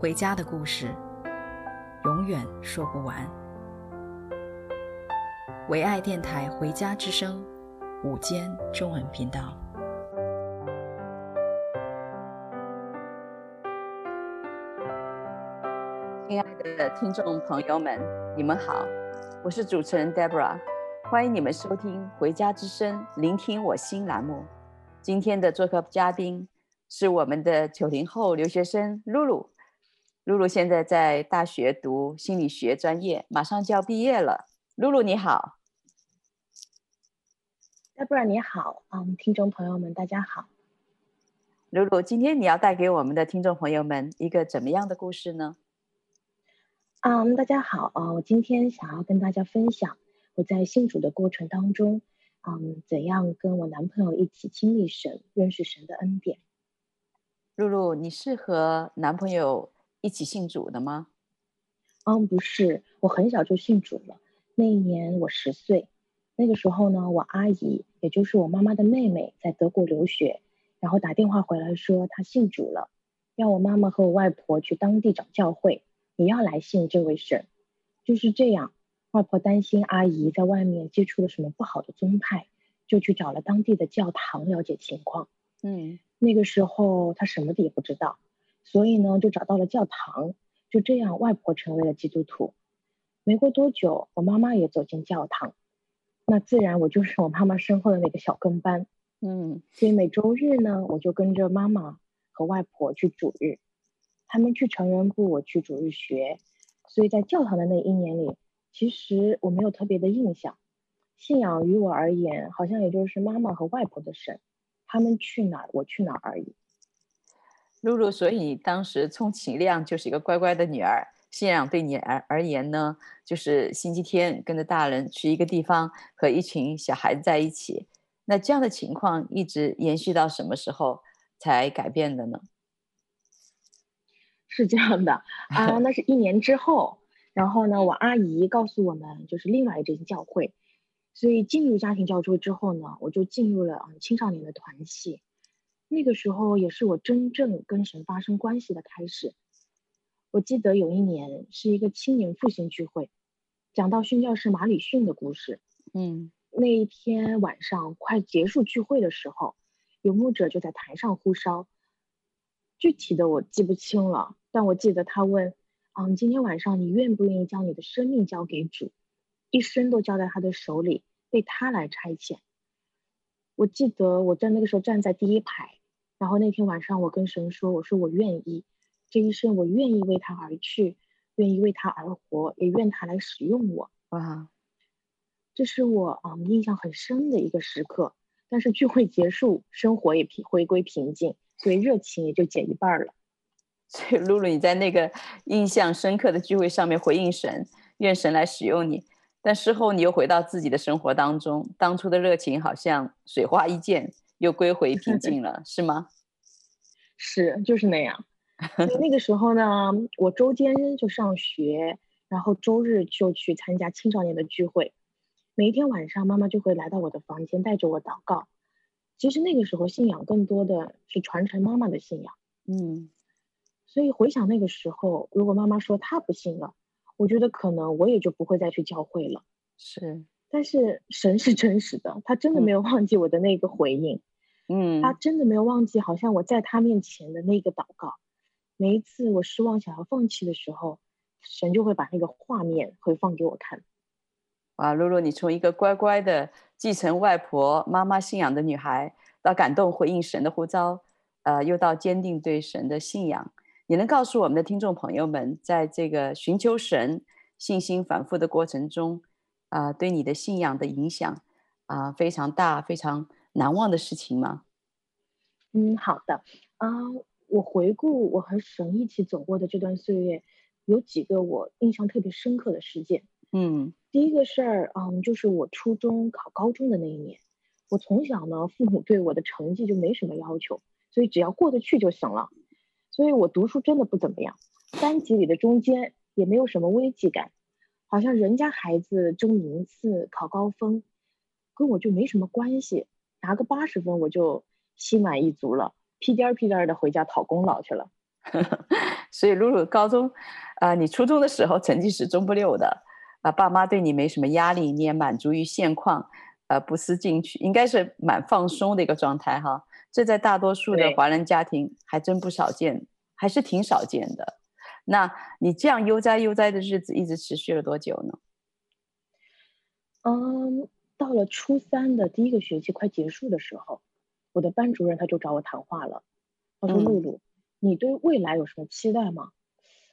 回家的故事，永远说不完。唯爱电台《回家之声》午间中文频道。亲爱的听众朋友们，你们好，我是主持人 Deborah。欢迎你们收听《回家之声》，聆听我心栏目。今天的做客嘉宾是我们的九零后留学生露露。露露现在在大学读心理学专业，马上就要毕业了。露露你好，Deborah 你好，嗯，听众朋友们大家好。露露，今天你要带给我们的听众朋友们一个怎么样的故事呢？嗯，大家好，呃，我今天想要跟大家分享。我在信主的过程当中，嗯，怎样跟我男朋友一起经历神、认识神的恩典？露露，你是和男朋友一起信主的吗？嗯，不是，我很小就信主了。那一年我十岁，那个时候呢，我阿姨，也就是我妈妈的妹妹，在德国留学，然后打电话回来说她信主了，要我妈妈和我外婆去当地找教会，也要来信这位神，就是这样。外婆担心阿姨在外面接触了什么不好的宗派，就去找了当地的教堂了解情况。嗯，那个时候她什么也不知道，所以呢就找到了教堂。就这样，外婆成为了基督徒。没过多久，我妈妈也走进教堂，那自然我就是我妈妈身后的那个小跟班。嗯，所以每周日呢，我就跟着妈妈和外婆去主日，他们去成人部，我去主日学。所以在教堂的那一年里。其实我没有特别的印象，信仰于我而言，好像也就是妈妈和外婆的神，他们去哪儿我去哪儿而已。露露，所以你当时充其量就是一个乖乖的女儿，信仰对你而而言呢，就是星期天跟着大人去一个地方和一群小孩子在一起。那这样的情况一直延续到什么时候才改变的呢？是这样的 啊，那是一年之后。然后呢，我阿姨告诉我们，就是另外一间教会，所以进入家庭教会之后呢，我就进入了嗯青少年的团契。那个时候也是我真正跟神发生关系的开始。我记得有一年是一个青年复兴聚会，讲到宣教士马里逊的故事。嗯，那一天晚上快结束聚会的时候，有牧者就在台上呼召，具体的我记不清了，但我记得他问。嗯，今天晚上你愿不愿意将你的生命交给主，一生都交在他的手里，被他来差遣？我记得我在那个时候站在第一排，然后那天晚上我跟神说：“我说我愿意，这一生我愿意为他而去，愿意为他而活，也愿他来使用我。”哇，这是我嗯印象很深的一个时刻。但是聚会结束，生活也平回归平静，所以热情也就减一半了。所以，露露，你在那个印象深刻的聚会上面回应神，愿神来使用你。但事后你又回到自己的生活当中，当初的热情好像水花一溅，又归回平静了，是吗？是，就是那样。那个时候呢，我周间就上学，然后周日就去参加青少年的聚会。每一天晚上，妈妈就会来到我的房间，带着我祷告。其实那个时候，信仰更多的是传承妈妈的信仰。嗯。所以回想那个时候，如果妈妈说她不信了，我觉得可能我也就不会再去教会了。是，但是神是真实的，他真的没有忘记我的那个回应。嗯，他真的没有忘记，好像我在他面前的那个祷告。每一次我失望想要放弃的时候，神就会把那个画面回放给我看。哇，露露，你从一个乖乖的继承外婆妈妈信仰的女孩，到感动回应神的呼召，呃，又到坚定对神的信仰。你能告诉我们的听众朋友们，在这个寻求神、信心反复的过程中，啊、呃，对你的信仰的影响啊、呃，非常大、非常难忘的事情吗？嗯，好的。啊、呃，我回顾我和神一起走过的这段岁月，有几个我印象特别深刻的事件。嗯，第一个事儿，嗯，就是我初中考高中的那一年。我从小呢，父母对我的成绩就没什么要求，所以只要过得去就行了。所以我读书真的不怎么样，班级里的中间也没有什么危机感，好像人家孩子争名次、考高分，跟我就没什么关系，拿个八十分我就心满意足了，屁颠儿屁颠儿的回家讨功劳去了。所以露露高中，啊、呃，你初中的时候成绩是中不溜的，啊，爸妈对你没什么压力，你也满足于现况，呃，不思进取，应该是蛮放松的一个状态哈。这在大多数的华人家庭还真不少见，还是挺少见的。那你这样悠哉悠哉的日子一直持续了多久呢？嗯。到了初三的第一个学期快结束的时候，我的班主任他就找我谈话了。他说：“露露，你对未来有什么期待吗？”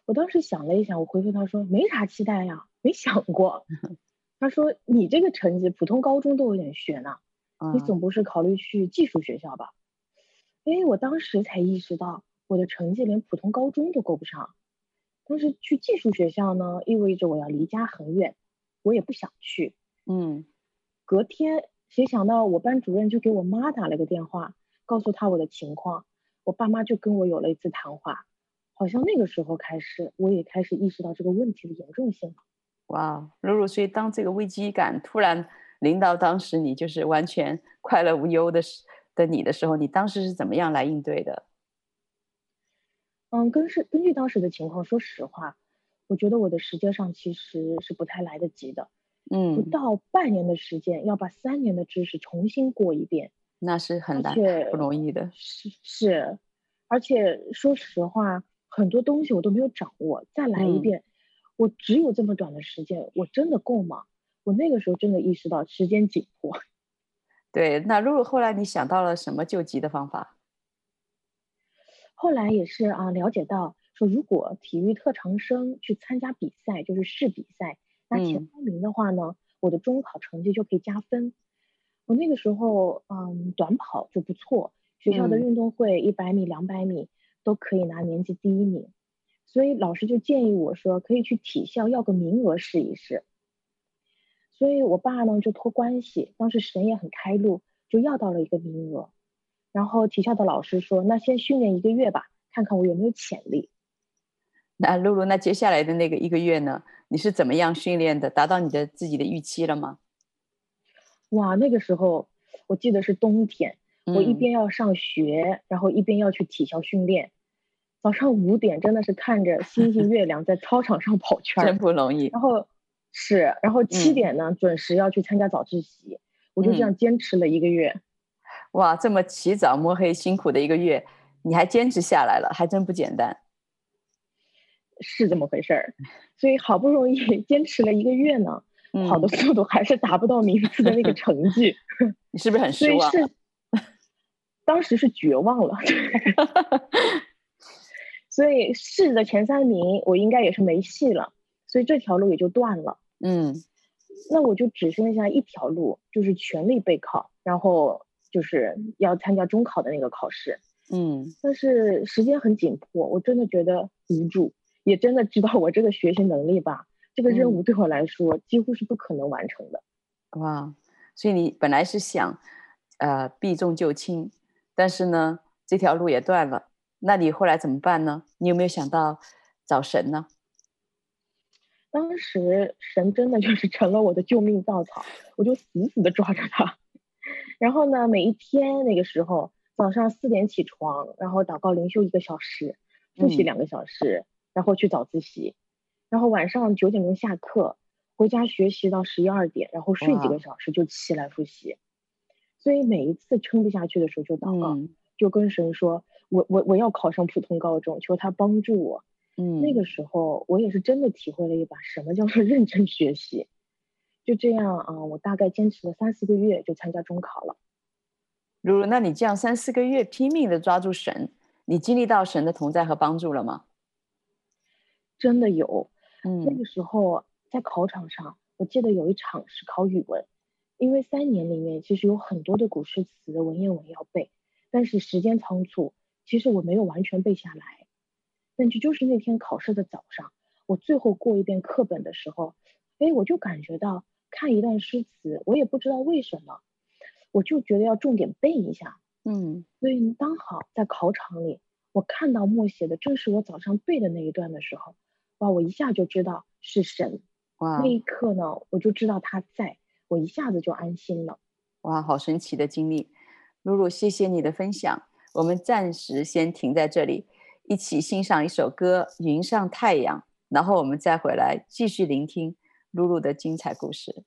我当时想了一想，我回复他说：“没啥期待呀，没想过。”他说：“你这个成绩，普通高中都有点悬呢，你总不是考虑去技术学校吧？”因为我当时才意识到，我的成绩连普通高中都够不上。但是去技术学校呢，意味着我要离家很远，我也不想去。嗯。隔天，谁想到我班主任就给我妈打了个电话，告诉她我的情况，我爸妈就跟我有了一次谈话，好像那个时候开始，我也开始意识到这个问题的严重性。哇，露露，所以当这个危机感突然临到当时你就是完全快乐无忧的时的你的时候，你当时是怎么样来应对的？嗯，根是根据当时的情况，说实话，我觉得我的时间上其实是不太来得及的。嗯，不到半年的时间，要把三年的知识重新过一遍，那是很难，不容易的。是是，而且说实话，很多东西我都没有掌握，再来一遍，嗯，我只有这么短的时间，我真的够吗？我那个时候真的意识到时间紧迫。对，那露露后来你想到了什么救急的方法？后来也是啊，了解到说，如果体育特长生去参加比赛，就是市比赛。那前三名的话呢，嗯，我的中考成绩就可以加分。我那个时候，嗯，短跑就不错，学校的运动会一百米、两百米都可以拿年级第一名，所以老师就建议我说，可以去体校要个名额试一试。所以我爸呢就托关系，当时神也很开路，就要到了一个名额。然后体校的老师说，那先训练一个月吧，看看我有没有潜力。那露露，那接下来的那个一个月呢？你是怎么样训练的？达到你的自己的预期了吗？哇，那个时候我记得是冬天，嗯、我一边要上学，然后一边要去体校训练。早上五点真的是看着星星 月亮在操场上跑圈，真不容易。然后是，然后七点呢、嗯、准时要去参加早自习，我就这样坚持了一个月。哇，这么起早摸黑辛苦的一个月，你还坚持下来了，还真不简单。是这么回事儿，所以好不容易 坚持了一个月呢，嗯、跑的速度还是达不到名次的那个成绩，你是不是很失望？是，当时是绝望了。所以市的前三名，我应该也是没戏了，所以这条路也就断了。嗯，那我就只剩下一条路，就是全力备考，然后就是要参加中考的那个考试。嗯，但是时间很紧迫，我真的觉得无助。也真的知道我这个学习能力吧，这个任务对我来说几乎是不可能完成的。嗯、哇，所以你本来是想，呃，避重就轻，但是呢，这条路也断了。那你后来怎么办呢？你有没有想到找神呢？当时神真的就是成了我的救命稻草，我就死死的抓着他。然后呢，每一天那个时候早上四点起床，然后祷告灵修一个小时，复习两个小时。嗯然后去早自习，然后晚上九点钟下课，回家学习到十一二点，然后睡几个小时就起来复习。所以每一次撑不下去的时候就祷告，嗯、就跟神说：“我我我要考上普通高中，求他帮助我。”嗯，那个时候我也是真的体会了一把什么叫做认真学习。就这样啊，我大概坚持了三四个月就参加中考了。露露，那你这样三四个月拼命的抓住神，你经历到神的同在和帮助了吗？真的有，嗯，那个时候在考场上，我记得有一场是考语文，因为三年里面其实有很多的古诗词、文言文要背，但是时间仓促，其实我没有完全背下来。但是就是那天考试的早上，我最后过一遍课本的时候，哎，我就感觉到看一段诗词，我也不知道为什么，我就觉得要重点背一下。嗯，所以刚好在考场里，我看到默写的正是我早上背的那一段的时候，哇，我一下就知道是神。哇，那一刻呢，我就知道他在，我一下子就安心了。哇，好神奇的经历，露露，谢谢你的分享。我们暂时先停在这里，一起欣赏一首歌《云上太阳》，然后我们再回来继续聆听露露的精彩故事。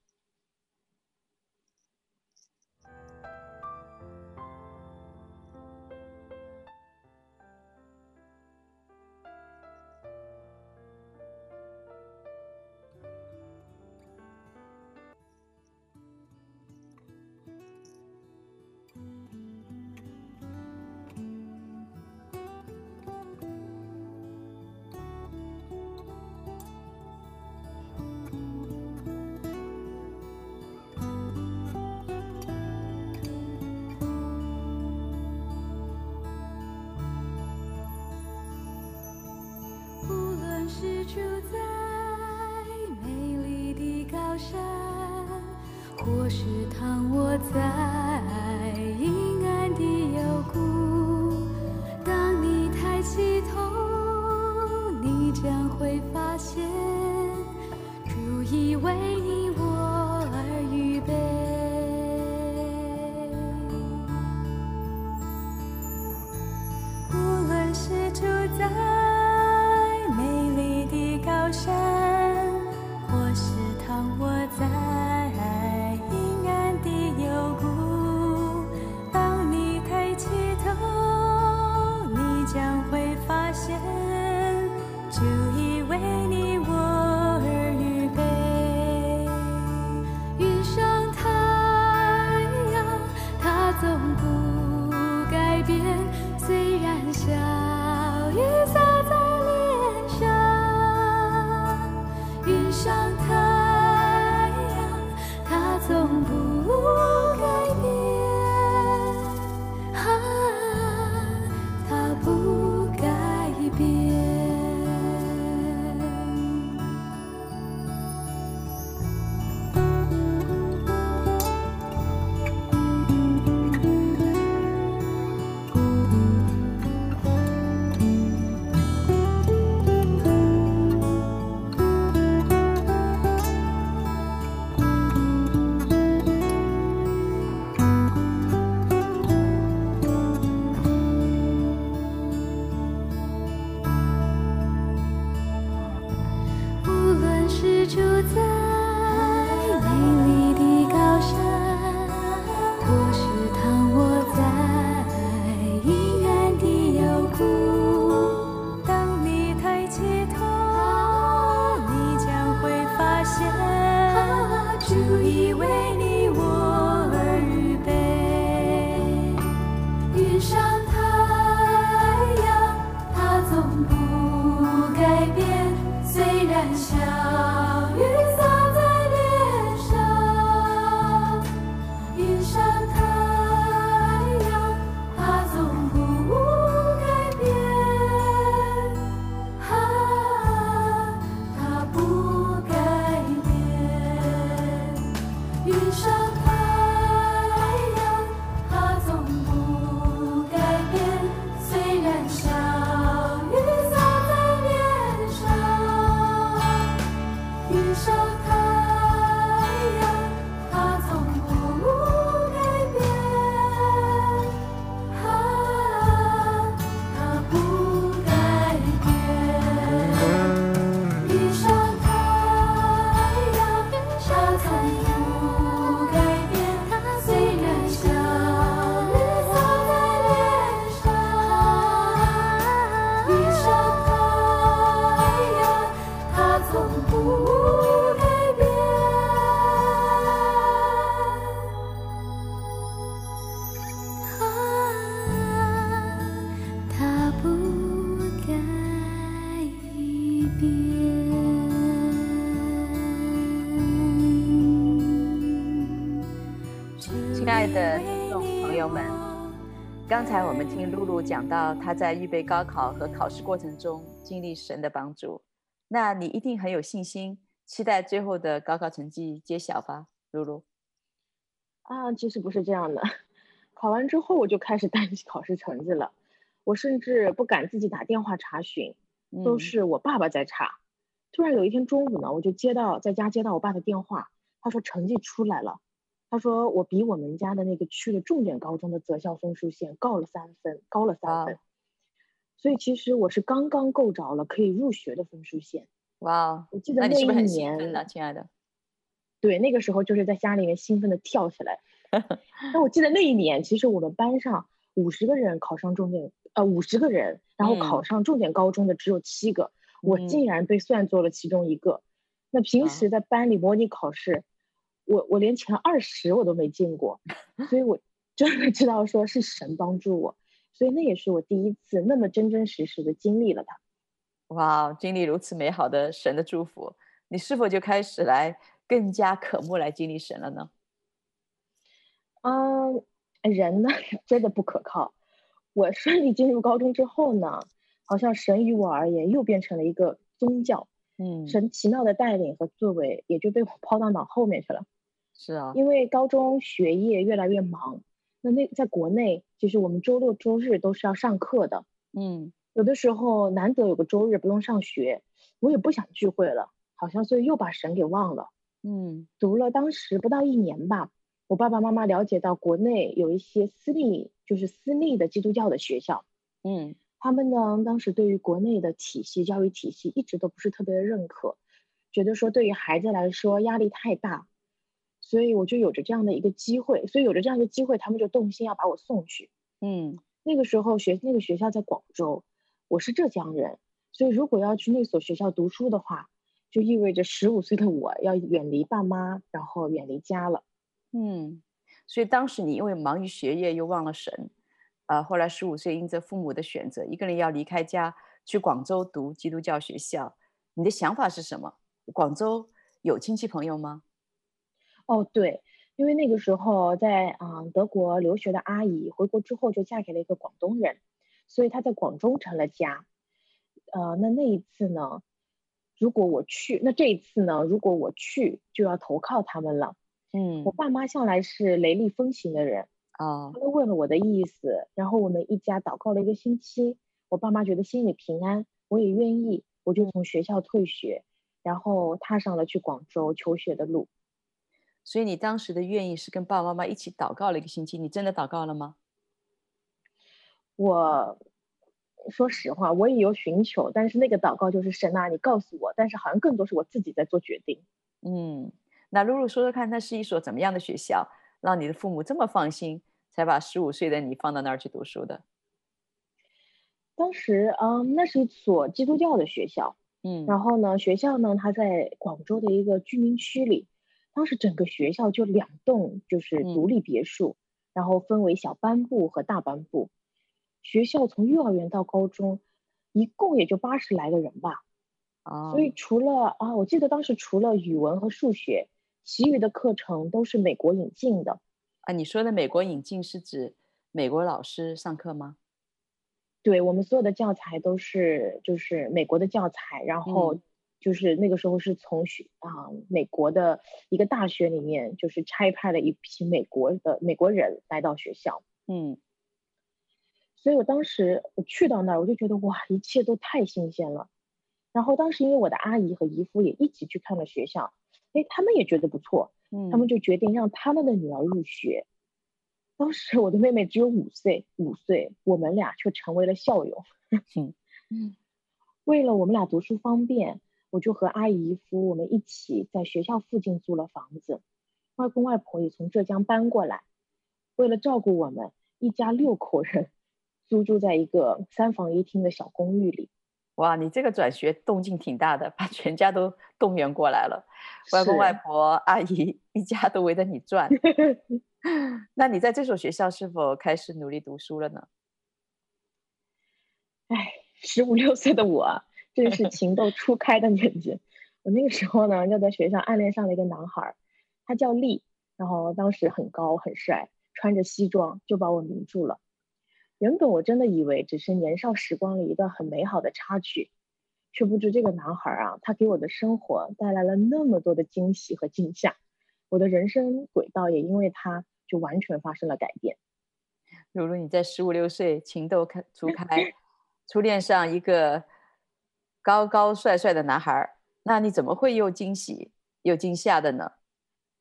讲到他在预备高考和考试过程中经历神的帮助，那你一定很有信心，期待最后的高考成绩揭晓吧，露露？啊，其实不是这样的。考完之后我就开始担心考试成绩了，我甚至不敢自己打电话查询，都是我爸爸在查。嗯、突然有一天中午呢，我就接到在家接到我爸的电话，他说成绩出来了。他说我比我们家的那个区的重点高中的择校分数线高了三分，高了三分，所以其实我是刚刚够着了可以入学的分数线。哇，我记得那一年，亲爱的，对，那个时候就是在家里面兴奋的跳起来。那我记得那一年，其实我们班上五十个人考上重点，呃，五十个人，然后考上重点高中的只有七个，嗯、我竟然被算作了其中一个。嗯、那平时在班里模拟考试。我我连前二十我都没进过，所以我 真的知道说是神帮助我，所以那也是我第一次那么真真实实的经历了它。哇，经历如此美好的神的祝福，你是否就开始来更加渴慕来经历神了呢？嗯，人呢 真的不可靠。我顺利进入高中之后呢，好像神于我而言又变成了一个宗教，嗯，神奇妙的带领和作为也就被我抛到脑后面去了。是啊，因为高中学业越来越忙，那那在国内，就是我们周六周日都是要上课的，嗯，有的时候难得有个周日不用上学，我也不想聚会了，好像所以又把神给忘了，嗯，读了当时不到一年吧，我爸爸妈妈了解到国内有一些私立，就是私立的基督教的学校，嗯，他们呢当时对于国内的体系教育体系一直都不是特别的认可，觉得说对于孩子来说压力太大。所以我就有着这样的一个机会，所以有着这样的机会，他们就动心要把我送去。嗯，那个时候学那个学校在广州，我是浙江人，所以如果要去那所学校读书的话，就意味着十五岁的我要远离爸妈，然后远离家了。嗯，所以当时你因为忙于学业又忘了神，啊、呃，后来十五岁因着父母的选择，一个人要离开家去广州读基督教学校，你的想法是什么？广州有亲戚朋友吗？哦，对，因为那个时候在啊、呃、德国留学的阿姨回国之后就嫁给了一个广东人，所以她在广州成了家。呃，那那一次呢，如果我去，那这一次呢，如果我去就要投靠他们了。嗯，我爸妈向来是雷厉风行的人啊，他们问了我的意思，然后我们一家祷告了一个星期，我爸妈觉得心里平安，我也愿意，我就从学校退学，然后踏上了去广州求学的路。所以你当时的愿意是跟爸爸妈妈一起祷告了一个星期，你真的祷告了吗？我说实话，我也有寻求，但是那个祷告就是神啊，你告诉我，但是好像更多是我自己在做决定。嗯，那露露说说看，那是一所怎么样的学校，让你的父母这么放心，才把十五岁的你放到那儿去读书的？当时，嗯，那是一所基督教的学校，嗯，然后呢，学校呢，它在广州的一个居民区里。当时整个学校就两栋，就是独立别墅，嗯、然后分为小班部和大班部。学校从幼儿园到高中，一共也就八十来个人吧。啊，所以除了啊，我记得当时除了语文和数学，其余的课程都是美国引进的。啊，你说的美国引进是指美国老师上课吗？对，我们所有的教材都是就是美国的教材，然后、嗯。就是那个时候是从学啊美国的一个大学里面，就是差派了一批美国的美国人来到学校，嗯，所以我当时我去到那儿，我就觉得哇，一切都太新鲜了。然后当时因为我的阿姨和姨夫也一起去看了学校，哎，他们也觉得不错，嗯，他们就决定让他们的女儿入学。当时我的妹妹只有五岁，五岁，我们俩却成为了校友。嗯嗯，为了我们俩读书方便。我就和阿姨姨夫我们一起在学校附近租了房子，外公外婆也从浙江搬过来，为了照顾我们一家六口人，租住在一个三房一厅的小公寓里。哇，你这个转学动静挺大的，把全家都动员过来了，外公外婆、阿姨一家都围着你转。那你在这所学校是否开始努力读书了呢？哎，十五六岁的我。这是 情窦初开的年纪，我那个时候呢，就在学校暗恋上了一个男孩，他叫丽，然后当时很高很帅，穿着西装就把我迷住了。原本我真的以为只是年少时光里一段很美好的插曲，却不知这个男孩啊，他给我的生活带来了那么多的惊喜和惊吓，我的人生轨道也因为他就完全发生了改变。如如你在十五六岁情窦开初开，初恋上一个高高帅帅的男孩，那你怎么会又惊喜又惊吓的呢？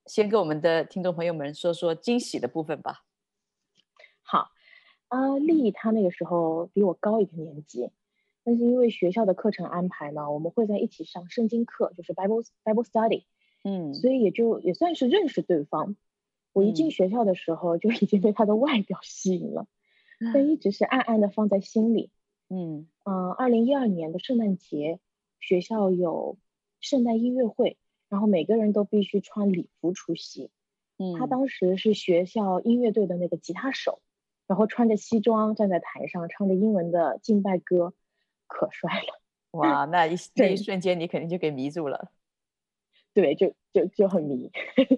先跟我们的听众朋友们说说惊喜的部分吧。好。啊，丽她那个时候比我高一个年级，但是因为学校的课程安排呢，我们会在一起上圣经课，就是 Bible Bible Study，嗯，所以也就也算是认识对方。我一进学校的时候就已经被他的外表吸引了，嗯、但一直是暗暗的放在心里。嗯嗯，二零一二年的圣诞节，学校有圣诞音乐会，然后每个人都必须穿礼服出席。嗯，他当时是学校音乐队的那个吉他手。然后穿着西装站在台上，唱着英文的敬拜歌，可帅了！哇，那一 那一瞬间你肯定就给迷住了。对，就就就很迷。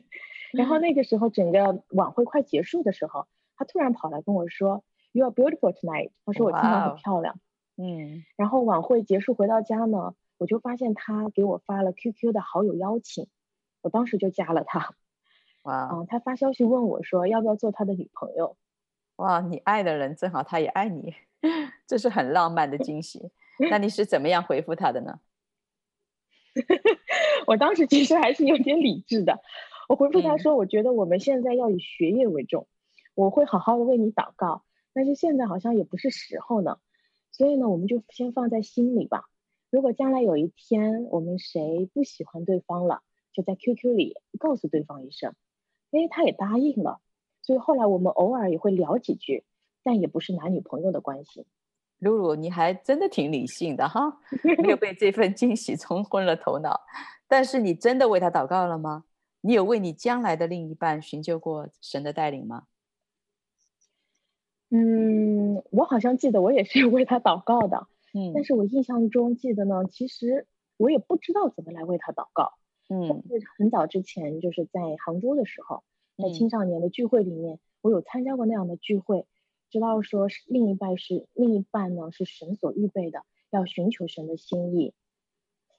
然后 那个时候，整个晚会快结束的时候，他突然跑来跟我说：“You are beautiful tonight。”他说我今天很漂亮。嗯。然后晚会结束回到家呢，我就发现他给我发了 QQ 的好友邀请，我当时就加了他。哇。嗯，他发消息问我说要不要做他的女朋友。哇，你爱的人正好他也爱你，这是很浪漫的惊喜。那你是怎么样回复他的呢？我当时其实还是有点理智的，我回复他说：“我觉得我们现在要以学业为重，我会好好的为你祷告，但是现在好像也不是时候呢，所以呢，我们就先放在心里吧。如果将来有一天我们谁不喜欢对方了，就在 QQ 里告诉对方一声。”哎，他也答应了。所以后来我们偶尔也会聊几句，但也不是男女朋友的关系。露露，你还真的挺理性的哈，没有被这份惊喜冲昏了头脑。但是你真的为他祷告了吗？你有为你将来的另一半寻求过神的带领吗？嗯，我好像记得我也是为他祷告的。嗯，但是我印象中记得呢，其实我也不知道怎么来为他祷告。嗯，很早之前就是在杭州的时候。在青少年的聚会里面，嗯，我有参加过那样的聚会，知道说是另一半是另一半呢是神所预备的，要寻求神的心意。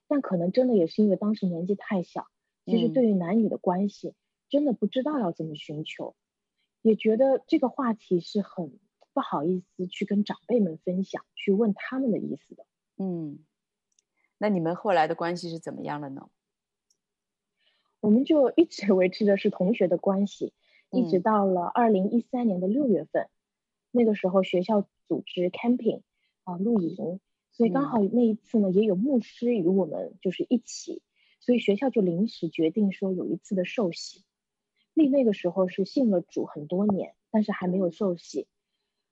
但可能真的也是因为当时年纪太小，其实对于男女的关系，真的不知道要怎么寻求，也觉得这个话题是很不好意思去跟长辈们分享，去问他们的意思的。嗯，那你们后来的关系是怎么样了呢？我们就一直 维持的是同学的关系，一直到了二零一三年的六月份，嗯，那个时候学校组织 camping 啊露营，所以刚好那一次呢，嗯，也有牧师与我们就是一起，所以学校就临时决定说有一次的受洗。丽那个时候是信了主很多年，但是还没有受洗。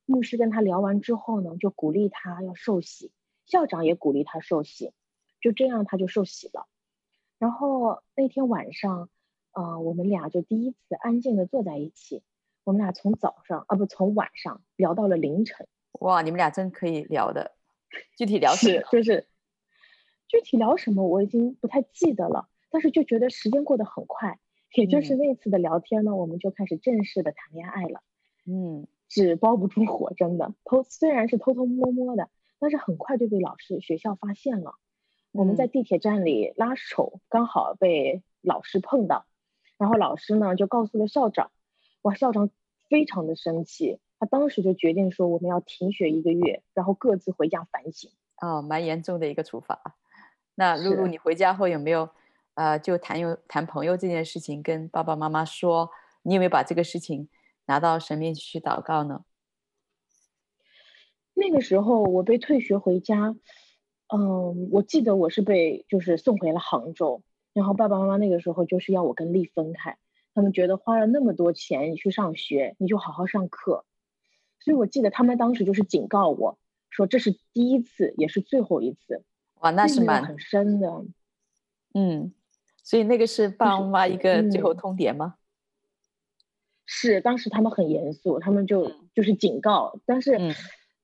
牧师跟他聊完之后呢，就鼓励他要受洗，校长也鼓励他受洗，就这样他就受洗了。然后那天晚上，呃，我们俩就第一次安静的坐在一起。我们俩从早上啊，不，从晚上聊到了凌晨。哇，你们俩真可以聊的。具体聊什么？就是具体聊什么，我已经不太记得了。但是就觉得时间过得很快。也就是那次的聊天呢，嗯、我们就开始正式的谈恋爱了。嗯，纸包不住火，真的。偷虽然是偷偷摸摸的，但是很快就被老师学校发现了。我们在地铁站里拉手，刚好被老师碰到，然后老师呢就告诉了校长，哇，校长非常的生气，他当时就决定说我们要停学一个月，然后各自回家反省。哦，蛮严重的一个处罚。那露露，你回家后有没有，呃，就谈有谈朋友这件事情跟爸爸妈妈说？你有没有把这个事情拿到神面前去祷告呢？那个时候我被退学回家。嗯，我记得我是被就是送回了杭州，然后爸爸妈妈那个时候就是要我跟丽分开，他们觉得花了那么多钱你去上学，你就好好上课，所以我记得他们当时就是警告我说，这是第一次也是最后一次。哇，那是蛮很深的。嗯，所以那个是爸爸妈妈一个最后通牒吗？是，当时他们很严肃，他们就就是警告，但是。嗯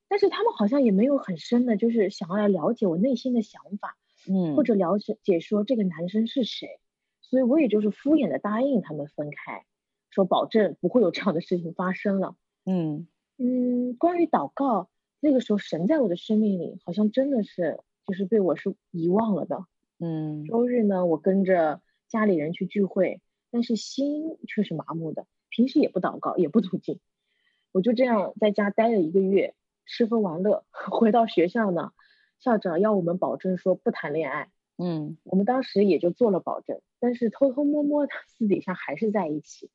但是他们好像也没有很深的，就是想要来了解我内心的想法，嗯，或者了解解说这个男生是谁，所以我也就是敷衍的答应他们分开，说保证不会有这样的事情发生了，嗯嗯，嗯，关于祷告，那个时候神在我的生命里好像真的是就是被我是遗忘了的。嗯，周日呢，我跟着家里人去聚会，但是心却是麻木的。平时也不祷告，也不读经，我就这样在家待了一个月，吃喝玩乐。回到学校呢，校长要我们保证说不谈恋爱。嗯，我们当时也就做了保证，但是偷偷摸摸的私底下还是在一起。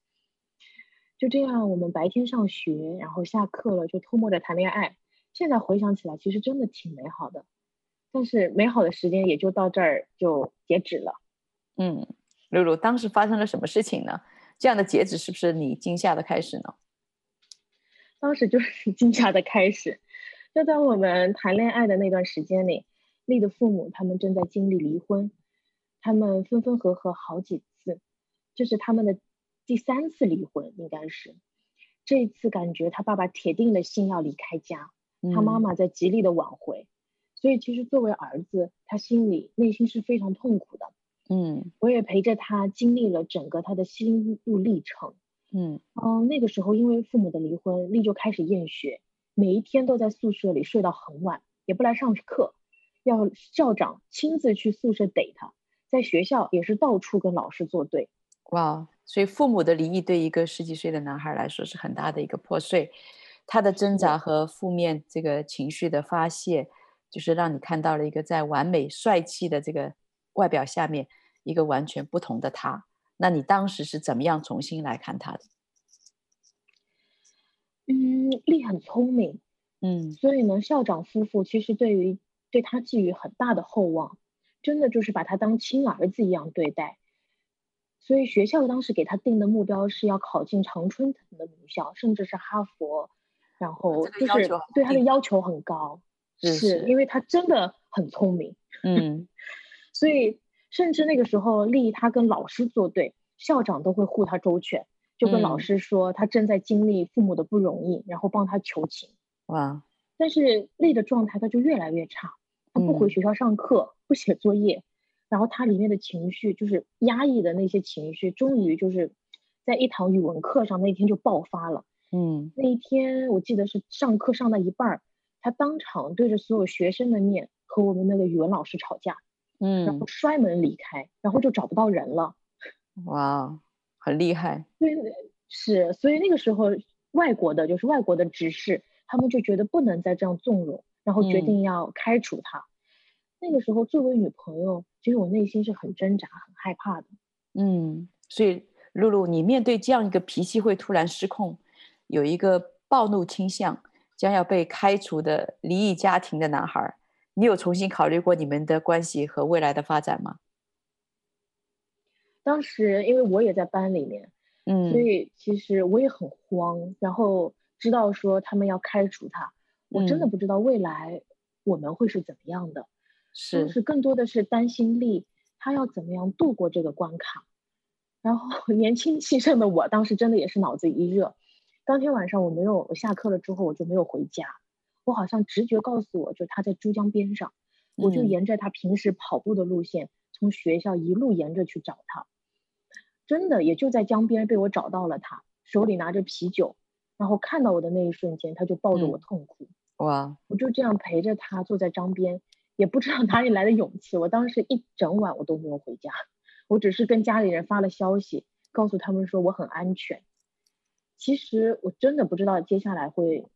就这样，我们白天上学，然后下课了就偷摸着谈恋爱。现在回想起来，其实真的挺美好的。但是美好的时间也就到这儿就截止了。嗯，露露，当时发生了什么事情呢？这样的截止是不是你惊吓的开始呢？当时就是惊吓的开始。就在我们谈恋爱的那段时间里，丽的父母他们正在经历离婚，他们分分合合好几次，这是他们的第三次离婚，应该是。这一次感觉他爸爸铁定了心要离开家，他妈妈在极力的挽回，嗯、所以其实作为儿子，他心里内心是非常痛苦的。嗯，我也陪着他经历了整个他的心路历程。嗯嗯，那个时候因为父母的离婚，丽就开始厌学，每一天都在宿舍里睡到很晚，也不来上课，要校长亲自去宿舍逮他。在学校也是到处跟老师作对。哇，所以父母的离异对一个十几岁的男孩来说是很大的一个破碎，他的挣扎和负面这个情绪的发泄，就是让你看到了一个在完美帅气的这个外表下面。一个完全不同的他，那你当时是怎么样重新来看他的？嗯，丽很聪明，嗯，所以呢，校长夫妇其实对于对他寄予很大的厚望，真的就是把他当亲儿子一样对待。所以学校当时给他定的目标是要考进常春藤的名校，甚至是哈佛，然后就是对他的要求很高，是，是因为他真的很聪明，嗯，所以。甚至那个时候，丽他跟老师作对，校长都会护他周全，就跟老师说他正在经历父母的不容易，嗯、然后帮他求情。哇！但是丽的状态他就越来越差，他不回学校上课，嗯、不写作业，然后他里面的情绪就是压抑的那些情绪，终于就是在一堂语文课上那天就爆发了。嗯，那一天我记得是上课上到一半儿，他当场对着所有学生的面和我们那个语文老师吵架。嗯，然后摔门离开，然后就找不到人了。哇，很厉害。对，是，所以那个时候，外国的就是外国的执事，他们就觉得不能再这样纵容，然后决定要开除他。嗯、那个时候，作为女朋友，其实我内心是很挣扎、很害怕的。嗯，所以露露，你面对这样一个脾气会突然失控，有一个暴怒倾向，将要被开除的离异家庭的男孩。你有重新考虑过你们的关系和未来的发展吗？当时因为我也在班里面，嗯，所以其实我也很慌。然后知道说他们要开除他，我真的不知道未来我们会是怎么样的。是，就是更多的是担心力他要怎么样度过这个关卡。然后 年轻气盛的我当时真的也是脑子一热。当天晚上我没有，我下课了之后我就没有回家。我好像直觉告诉我，就他在珠江边上，我就沿着他平时跑步的路线，嗯、从学校一路沿着去找他。真的，也就在江边被我找到了他，手里拿着啤酒，然后看到我的那一瞬间，他就抱着我痛哭。嗯、哇！我就这样陪着他坐在江边，也不知道哪里来的勇气。我当时一整晚我都没有回家，我只是跟家里人发了消息，告诉他们说我很安全。其实我真的不知道接下来会。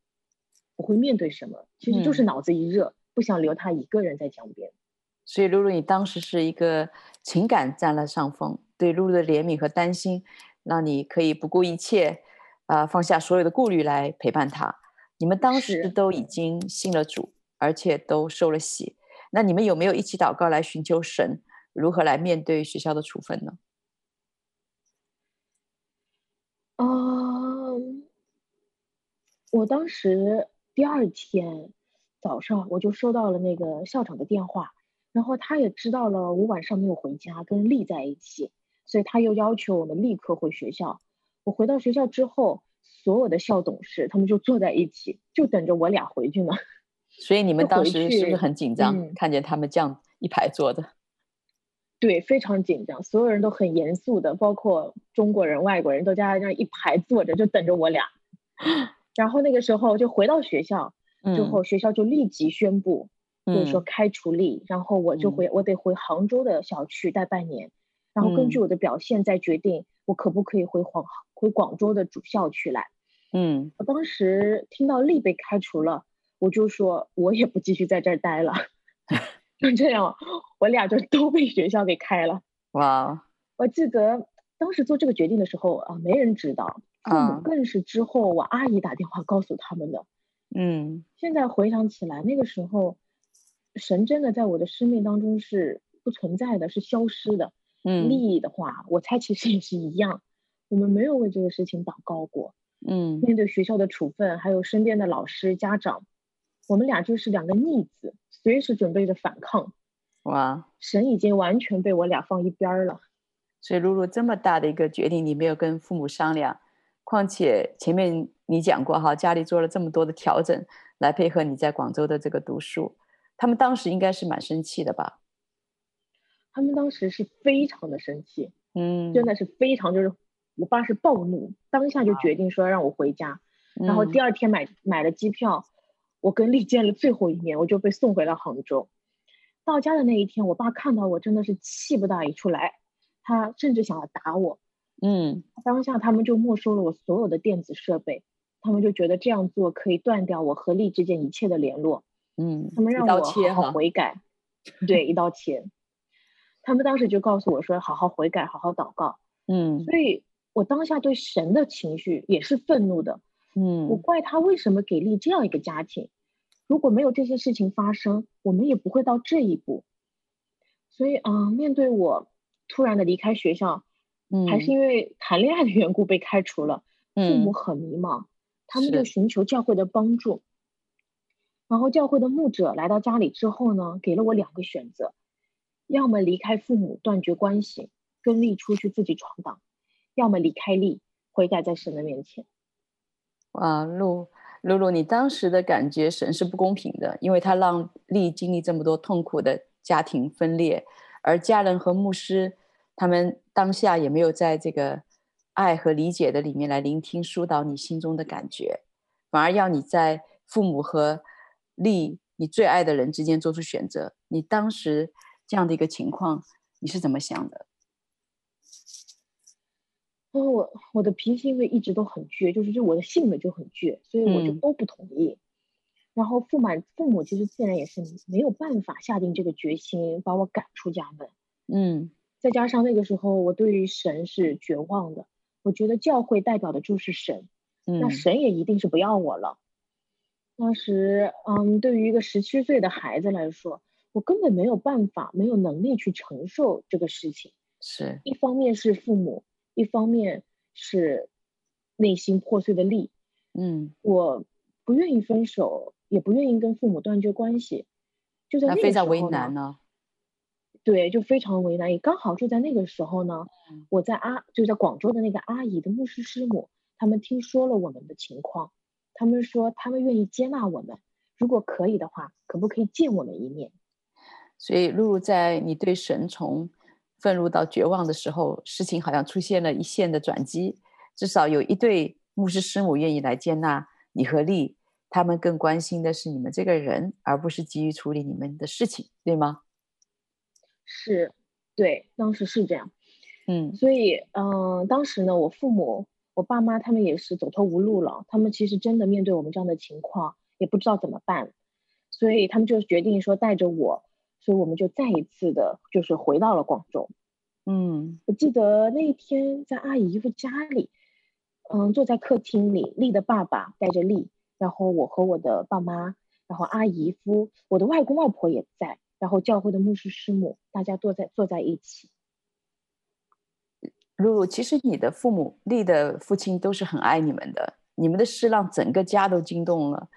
我会面对什么？其实就是脑子一热，嗯、不想留他一个人在江边。所以露露，你当时是一个情感占了上风，对露露的怜悯和担心，让你可以不顾一切，啊、呃，放下所有的顾虑来陪伴他。你们当时都已经信了主，而且都受了洗。那你们有没有一起祷告来寻求神，如何来面对学校的处分呢？嗯、呃，我当时。第二天早上，我就收到了那个校长的电话，然后他也知道了我晚上没有回家，跟丽在一起，所以他又要求我们立刻回学校。我回到学校之后，所有的校董事他们就坐在一起，就等着我俩回去呢。所以你 们当时是不是很紧张？嗯、看见他们这样一排坐着？对，非常紧张，所有人都很严肃的，包括中国人、外国人都在那一排坐着，就等着我俩。然后那个时候就回到学校，之后学校就立即宣布，嗯、就是说开除丽，然后我就回，嗯、我得回杭州的小区待半年，然后根据我的表现再决定我可不可以回广回广州的主校区来。嗯，我当时听到丽被开除了，我就说我也不继续在这儿待了，就这样，我俩就都被学校给开了。哇，我记得当时做这个决定的时候啊，没人知道。父母更是之后我阿姨打电话告诉他们的。嗯，现在回想起来，那个时候，神真的在我的生命当中是不存在的，是消失的。嗯，利益的话，我猜其实也是一样。我们没有为这个事情祷告过。嗯，面对学校的处分，还有身边的老师、家长，我们俩就是两个逆子，随时准备着反抗。哇，神已经完全被我俩放一边了。所以露露这么大的一个决定，你没有跟父母商量。况且前面你讲过哈，家里做了这么多的调整来配合你在广州的这个读书，他们当时应该是蛮生气的吧？他们当时是非常的生气，嗯，真的是非常，就是我爸是暴怒，当下就决定说让我回家，嗯、然后第二天买买了机票，我跟丽见了最后一面，我就被送回了杭州。到家的那一天，我爸看到我真的是气不打一处来，他甚至想要打我。嗯，当下他们就没收了我所有的电子设备，他们就觉得这样做可以断掉我和丽之间一切的联络。嗯，他们让我好好悔改，对，一刀切。他们当时就告诉我说，好好悔改，好好祷告。嗯，所以我当下对神的情绪也是愤怒的。嗯，我怪他为什么给力这样一个家庭，如果没有这些事情发生，我们也不会到这一步。所以啊、呃，面对我突然的离开学校。还是因为谈恋爱的缘故被开除了，嗯、父母很迷茫，他们就寻求教会的帮助。然后教会的牧者来到家里之后呢，给了我两个选择：要么离开父母，断绝关系，跟丽出去自己闯荡；要么离开丽，悔改在神的面前。啊，露露露，你当时的感觉神是不公平的，因为他让丽经历这么多痛苦的家庭分裂，而家人和牧师。他们当下也没有在这个爱和理解的里面来聆听疏导你心中的感觉，反而要你在父母和利你最爱的人之间做出选择。你当时这样的一个情况，你是怎么想的？哦，我我的脾气因为一直都很倔，就是就我的性格就很倔，所以我就都不同意。嗯、然后父母父母其实自然也是没有办法下定这个决心把我赶出家门。嗯。再加上那个时候，我对于神是绝望的。我觉得教会代表的就是神，嗯、那神也一定是不要我了。当时，嗯，对于一个十七岁的孩子来说，我根本没有办法，没有能力去承受这个事情。是一方面是父母，一方面是内心破碎的力。嗯，我不愿意分手，也不愿意跟父母断绝关系。就在那非常为难呢。对，就非常为难。也刚好就在那个时候呢，我在阿就在广州的那个阿姨的牧师师母，他们听说了我们的情况，他们说他们愿意接纳我们，如果可以的话，可不可以见我们一面？所以露露在你对神从愤怒到绝望的时候，事情好像出现了一线的转机，至少有一对牧师师母愿意来接纳你和丽，他们更关心的是你们这个人，而不是急于处理你们的事情，对吗？是，对，当时是这样，嗯，所以，嗯、呃，当时呢，我父母、我爸妈他们也是走投无路了，他们其实真的面对我们这样的情况，也不知道怎么办，所以他们就决定说带着我，所以我们就再一次的，就是回到了广州。嗯，我记得那一天在阿姨姨夫家里，嗯，坐在客厅里，丽的爸爸带着丽，然后我和我的爸妈，然后阿姨姨夫，我的外公外婆也在。然后教会的牧师师母，大家坐在坐在一起。露露，其实你的父母，丽的父亲都是很爱你们的。你们的事让整个家都惊动了，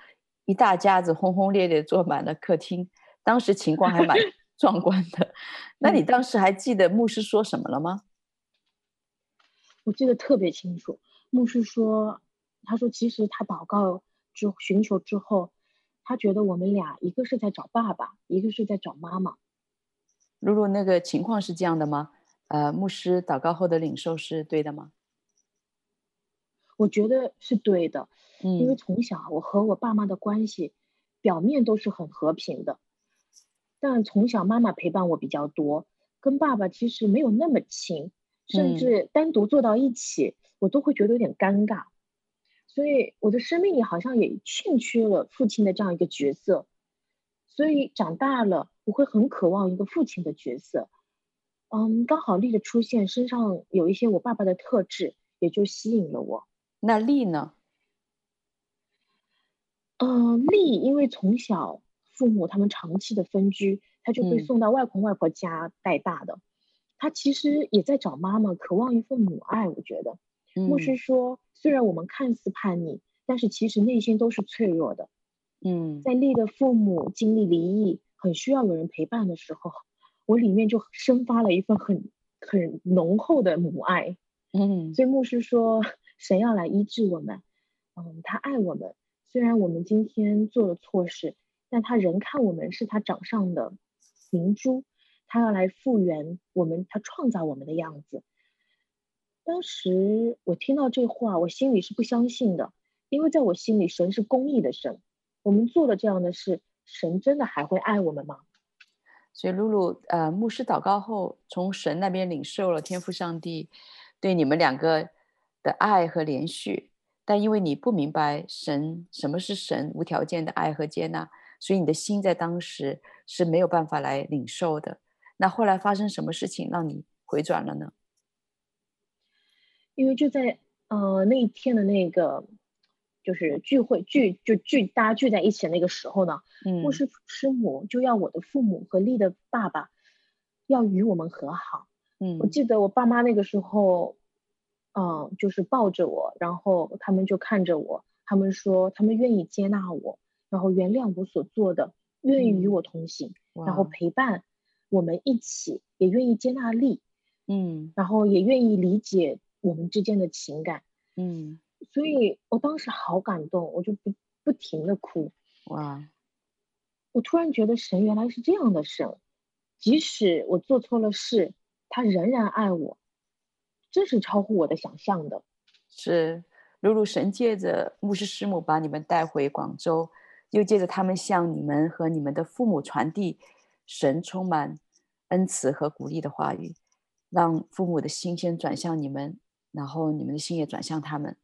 一大家子轰轰烈烈坐满了客厅，当时情况还蛮 壮观的。那你当时还记得牧师说什么了吗？我记得特别清楚，牧师说，他说其实他祷告之寻求之后。他觉得我们俩一个是在找爸爸，一个是在找妈妈。露露，那个情况是这样的吗？呃，牧师祷告后的领受是对的吗？我觉得是对的。嗯，因为从小我和我爸妈的关系表面都是很和平的，但从小妈妈陪伴我比较多，跟爸爸其实没有那么亲，甚至单独坐到一起，嗯，我都会觉得有点尴尬。所以我的生命里好像也欠缺了父亲的这样一个角色，所以长大了我会很渴望一个父亲的角色。嗯，刚好丽的出现身上有一些我爸爸的特质，也就吸引了我。那丽呢？嗯，丽因为从小父母他们长期的分居，他就被送到外公外婆家带大的。他、嗯、其实也在找妈妈，渴望一份母爱。我觉得，牧师说。虽然我们看似叛逆，但是其实内心都是脆弱的。嗯，在丽的父母经历离异，很需要有人陪伴的时候，我里面就生发了一份很很浓厚的母爱。嗯，所以牧师说，神要来医治我们。嗯，他爱我们，虽然我们今天做了错事，但他仍看我们是他掌上的明珠，他要来复原我们，他创造我们的样子。当时我听到这话，我心里是不相信的，因为在我心里，神是公义的神。我们做了这样的事，神真的还会爱我们吗？所以露露，呃，牧师祷告后，从神那边领受了天父上帝对你们两个的爱和怜恤，但因为你不明白神什么是神无条件的爱和接纳，所以你的心在当时是没有办法来领受的。那后来发生什么事情让你回转了呢？因为就在呃那一天的那个就是聚会聚就聚大家聚在一起的那个时候呢，嗯，牧师师母就要我的父母和丽的爸爸要与我们和好，嗯，我记得我爸妈那个时候，嗯、呃，就是抱着我，然后他们就看着我，他们说他们愿意接纳我，然后原谅我所做的，愿意与我同行，嗯、然后陪伴我们一起，也愿意接纳丽，嗯，然后也愿意理解。我们之间的情感，嗯，所以我当时好感动，我就不不停的哭。哇！我突然觉得神原来是这样的神，即使我做错了事，他仍然爱我，这是超乎我的想象的。是，如如神借着牧师师母把你们带回广州，又借着他们向你们和你们的父母传递神充满恩慈和鼓励的话语，让父母的心先转向你们。然后你们的心也转向他们，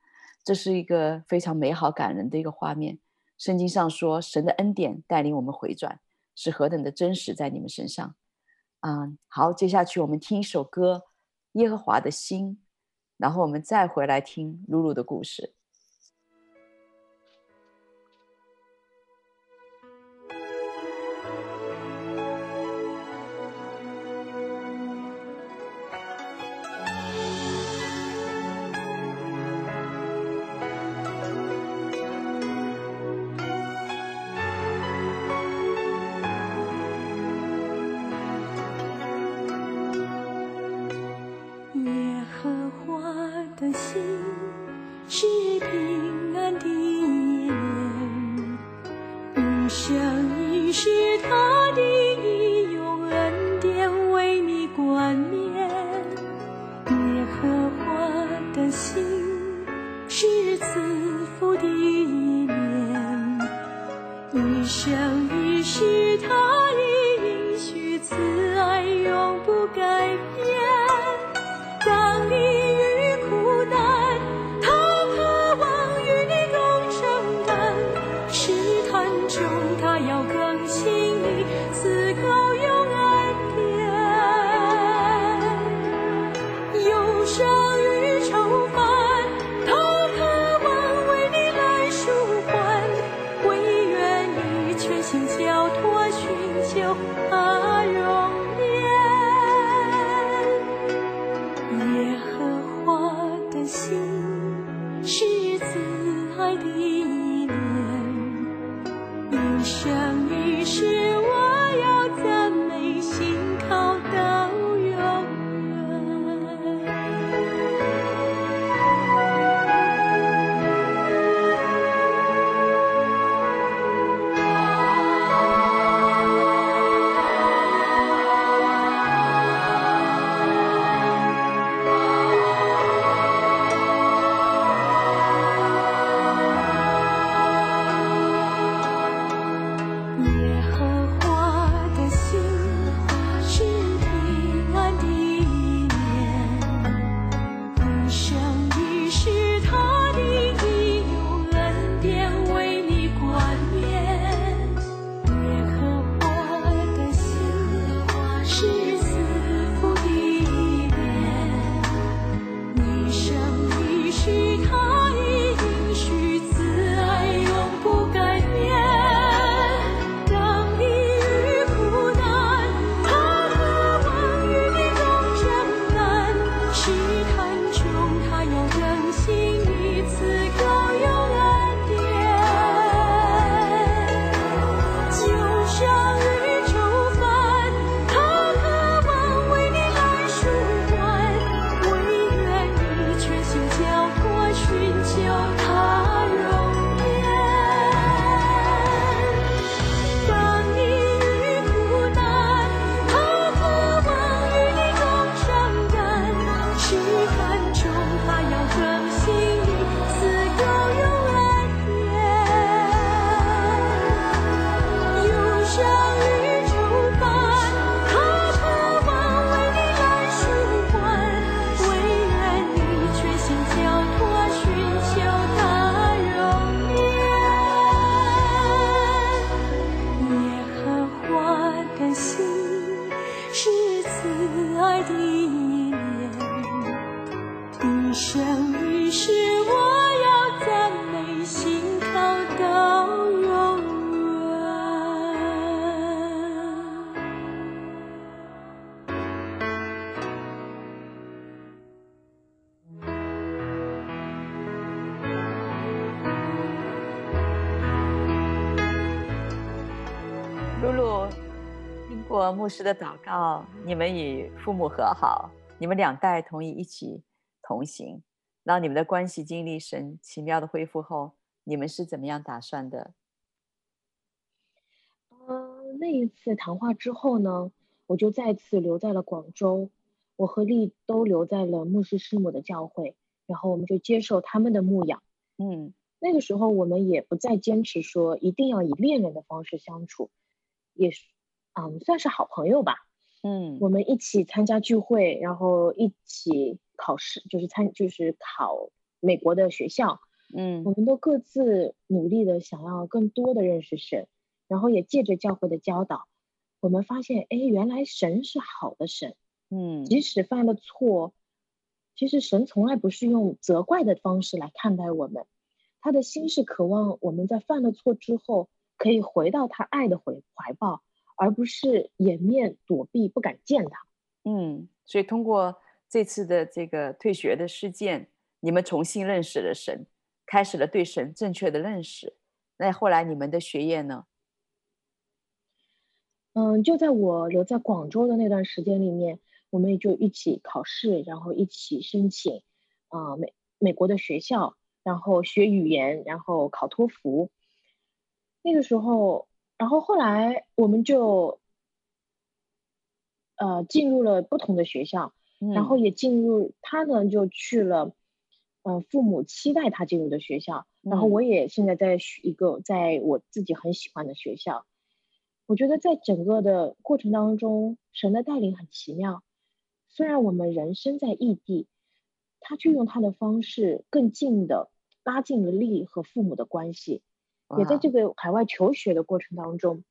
这是一个非常美好感人的一个画面。圣经上说，神的恩典带领我们回转，是何等的真实在你们身上。嗯，好，接下去我们听一首歌《耶和华的心》，然后我们再回来听露露的故事。心是慈爱的一轮，一生。牧师的祷告，你们与父母和好，你们两代同意一起同行，让你们的关系经历神奇妙的恢复后，你们是怎么样打算的？呃，那一次谈话之后呢，我就再次留在了广州，我和丽都留在了牧师师母的教会，然后我们就接受他们的牧养。嗯。那个时候，我们也不再坚持说一定要以恋人的方式相处，也是，嗯，算是好朋友吧。嗯，我们一起参加聚会，然后一起考试，就是参，就是考美国的学校。嗯，我们都各自努力的想要更多的认识神，然后也借着教会的教导，我们发现，哎，原来神是好的神。嗯，即使犯了错，其实神从来不是用责怪的方式来看待我们。他的心是渴望我们在犯了错之后，可以回到他爱的怀怀抱，而不是掩面躲避，不敢见他。嗯，所以通过这次的这个退学的事件，你们重新认识了神，开始了对神正确的认识。那后来你们的学业呢？嗯，就在我留在广州的那段时间里面，我们也就一起考试，然后一起申请啊、呃、美美国的学校。然后学语言，然后考托福。那个时候，然后后来我们就，呃，进入了不同的学校，嗯、然后也进入他呢就去了，呃，父母期待他进入的学校。嗯、然后我也现在在一个在我自己很喜欢的学校。我觉得在整个的过程当中，神的带领很奇妙。虽然我们人生在异地。他却用他的方式更近的拉近了力和父母的关系，也在这个海外求学的过程当中，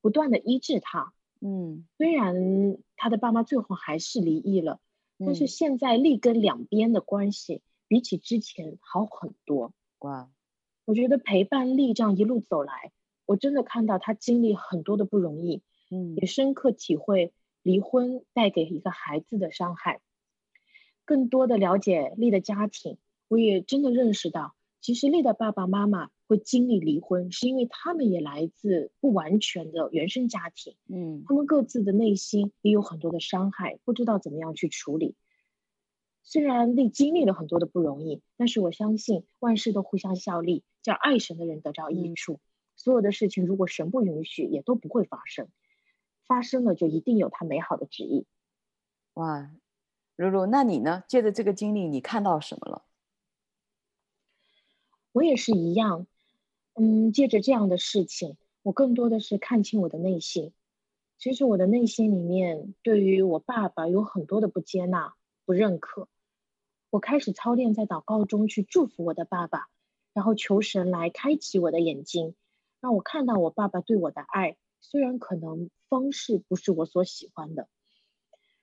不断的医治他。嗯，虽然他的爸妈最后还是离异了，但是现在丽跟两边的关系比起之前好很多。哇，我觉得陪伴力这样一路走来，我真的看到他经历很多的不容易，嗯，也深刻体会离婚带给一个孩子的伤害。更多的了解丽的家庭，我也真的认识到，其实丽的爸爸妈妈会经历离婚，是因为他们也来自不完全的原生家庭，嗯，他们各自的内心也有很多的伤害，不知道怎么样去处理。虽然历经历了很多的不容易，但是我相信万事都互相效力，叫爱神的人得着益处。嗯，所有的事情如果神不允许，也都不会发生，发生了就一定有他美好的旨意。哇。露露，那你呢？借着这个经历，你看到什么了？我也是一样，嗯，借着这样的事情，我更多的是看清我的内心。其实我的内心里面，对于我爸爸有很多的不接纳、不认可。我开始操练在祷告中去祝福我的爸爸，然后求神来开启我的眼睛，让我看到我爸爸对我的爱，虽然可能方式不是我所喜欢的。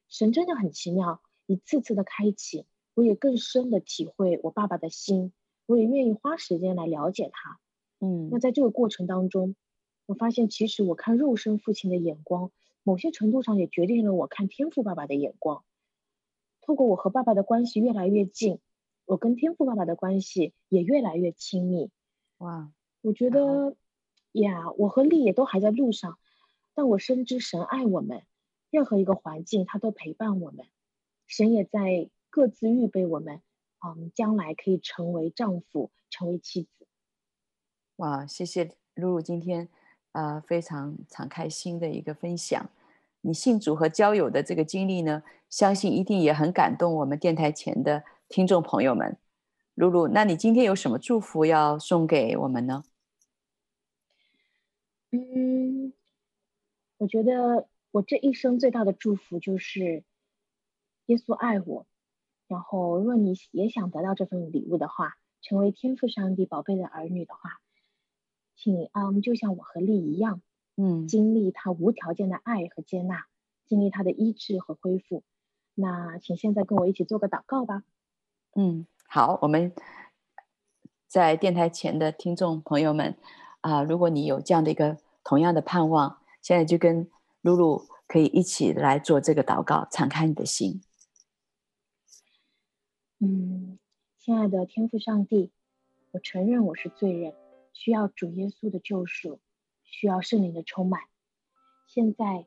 神真的很奇妙。一次次的开启，我也更深的体会我爸爸的心，我也愿意花时间来了解他。嗯，那在这个过程当中，我发现其实我看肉身父亲的眼光，某些程度上也决定了我看天赋爸爸的眼光。透过我和爸爸的关系越来越近，我跟天赋爸爸的关系也越来越亲密。哇，我觉得呀，我和丽也都还在路上，但我深知神爱我们，任何一个环境他都陪伴我们。神也在各自预备我们，嗯，将来可以成为丈夫，成为妻子。哇，谢谢露露今天啊、非常敞开心的一个分享。你信主和交友的这个经历呢，相信一定也很感动我们电台前的听众朋友们。露露，那你今天有什么祝福要送给我们呢？嗯，我觉得我这一生最大的祝福就是。耶稣爱我，然后若你也想得到这份礼物的话，成为天父上帝宝贝的儿女的话，请嗯，就像我和丽一样，嗯，经历他无条件的爱和接纳，经历他的医治和恢复。那请现在跟我一起做个祷告吧。嗯，好，我们在电台前的听众朋友们啊、呃，如果你有这样的一个同样的盼望，现在就跟露露可以一起来做这个祷告，敞开你的心。嗯，亲爱的天父上帝，我承认我是罪人，需要主耶稣的救赎，需要圣灵的充满。现在，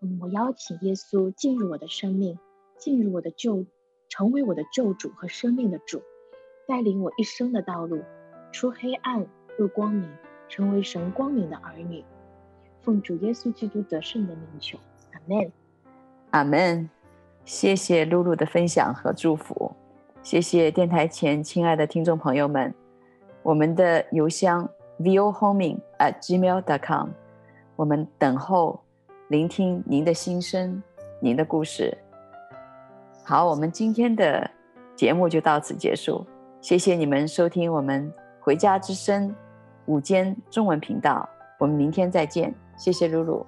嗯，我邀请耶稣进入我的生命，进入我的救，成为我的救主和生命的主，带领我一生的道路，出黑暗入光明，成为神光明的儿女。奉主耶稣基督得胜的名求，阿门，阿门。谢谢露露的分享和祝福，谢谢电台前亲爱的听众朋友们，我们的邮箱 vohoming at gmail dot com，我们等候聆听您的心声，您的故事。好，我们今天的节目就到此结束，谢谢你们收听我们回家之声午间中文频道，我们明天再见，谢谢露露，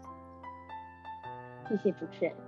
谢谢主持人。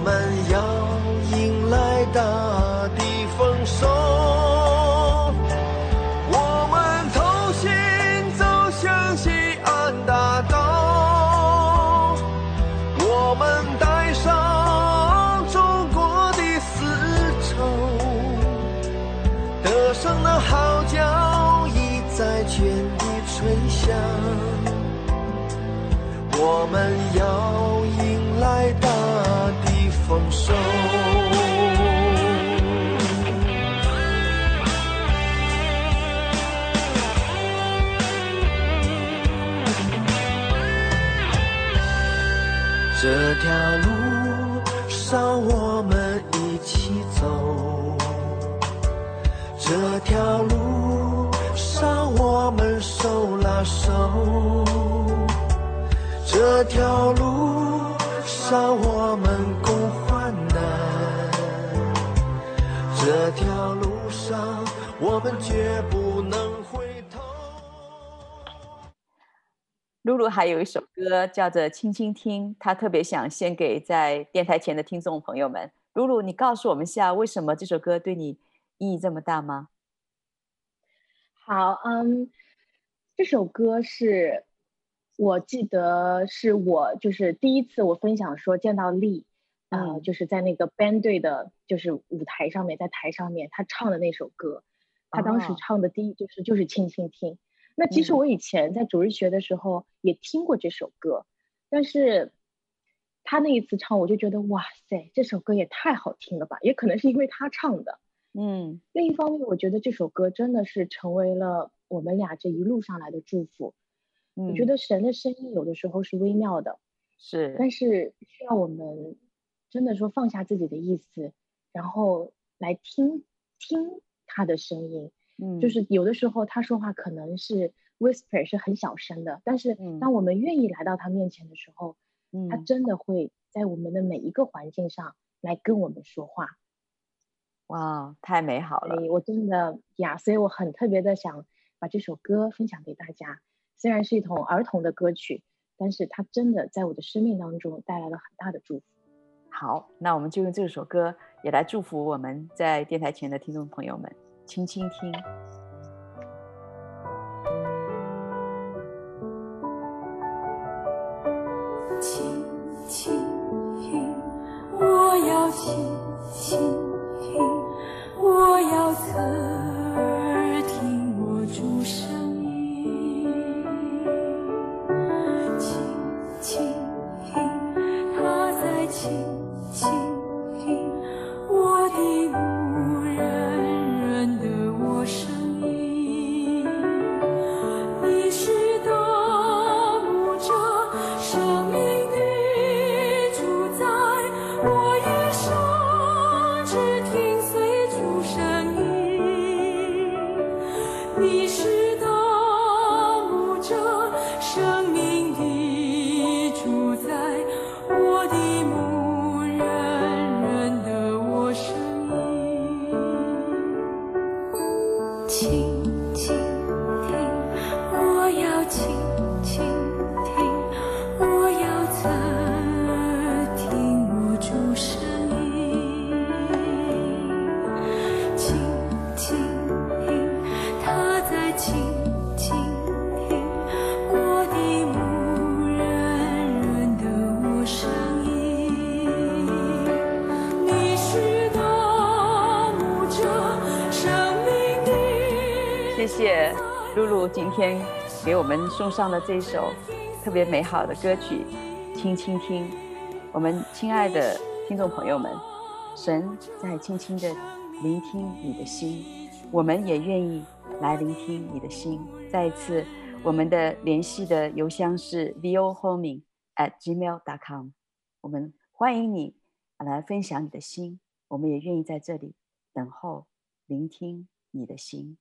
们条路上我们一起走，这条路上我们手拉手，这条路上我们共患难。这条路上，我们绝不能回头。露露还有一首歌叫做《轻轻听》，他特别想献给在电台前的听众朋友们。露露，你告诉我们下，为什么这首歌对你意义这么大吗？好，嗯，这首歌是我记得是我就是第一次我分享说见到丽。啊、呃，就是在那个 band 队的，就是舞台上面，在台上面，他唱的那首歌，他当时唱的第一就是、哦、就是轻轻听。那其实我以前在主日学的时候也听过这首歌，嗯、但是他那一次唱，我就觉得哇塞，这首歌也太好听了吧！也可能是因为他唱的，嗯。另一方面，我觉得这首歌真的是成为了我们俩这一路上来的祝福。嗯、我觉得神的声音有的时候是微妙的，是，但是需要我们。真的说放下自己的意思，然后来听听他的声音，嗯，就是有的时候他说话可能是 whisper 是很小声的，但是当我们愿意来到他面前的时候，嗯，他真的会在我们的每一个环境上来跟我们说话。哇，太美好了！我真的呀，所以我很特别的想把这首歌分享给大家。虽然是一首儿童的歌曲，但是它真的在我的生命当中带来了很大的祝福。好，那我们就用这首歌也来祝福我们在电台前的听众朋友们，轻轻听。轻轻听我要轻轻谢谢露露今天给我们送上的这首特别美好的歌曲《轻轻听》。我们亲爱的听众朋友们，神在轻轻地聆听你的心，我们也愿意来聆听你的心。再一次，我们的联系的邮箱是 vohoming at gmail dot com 我们欢迎你来分享你的心，我们也愿意在这里等候聆听你的心。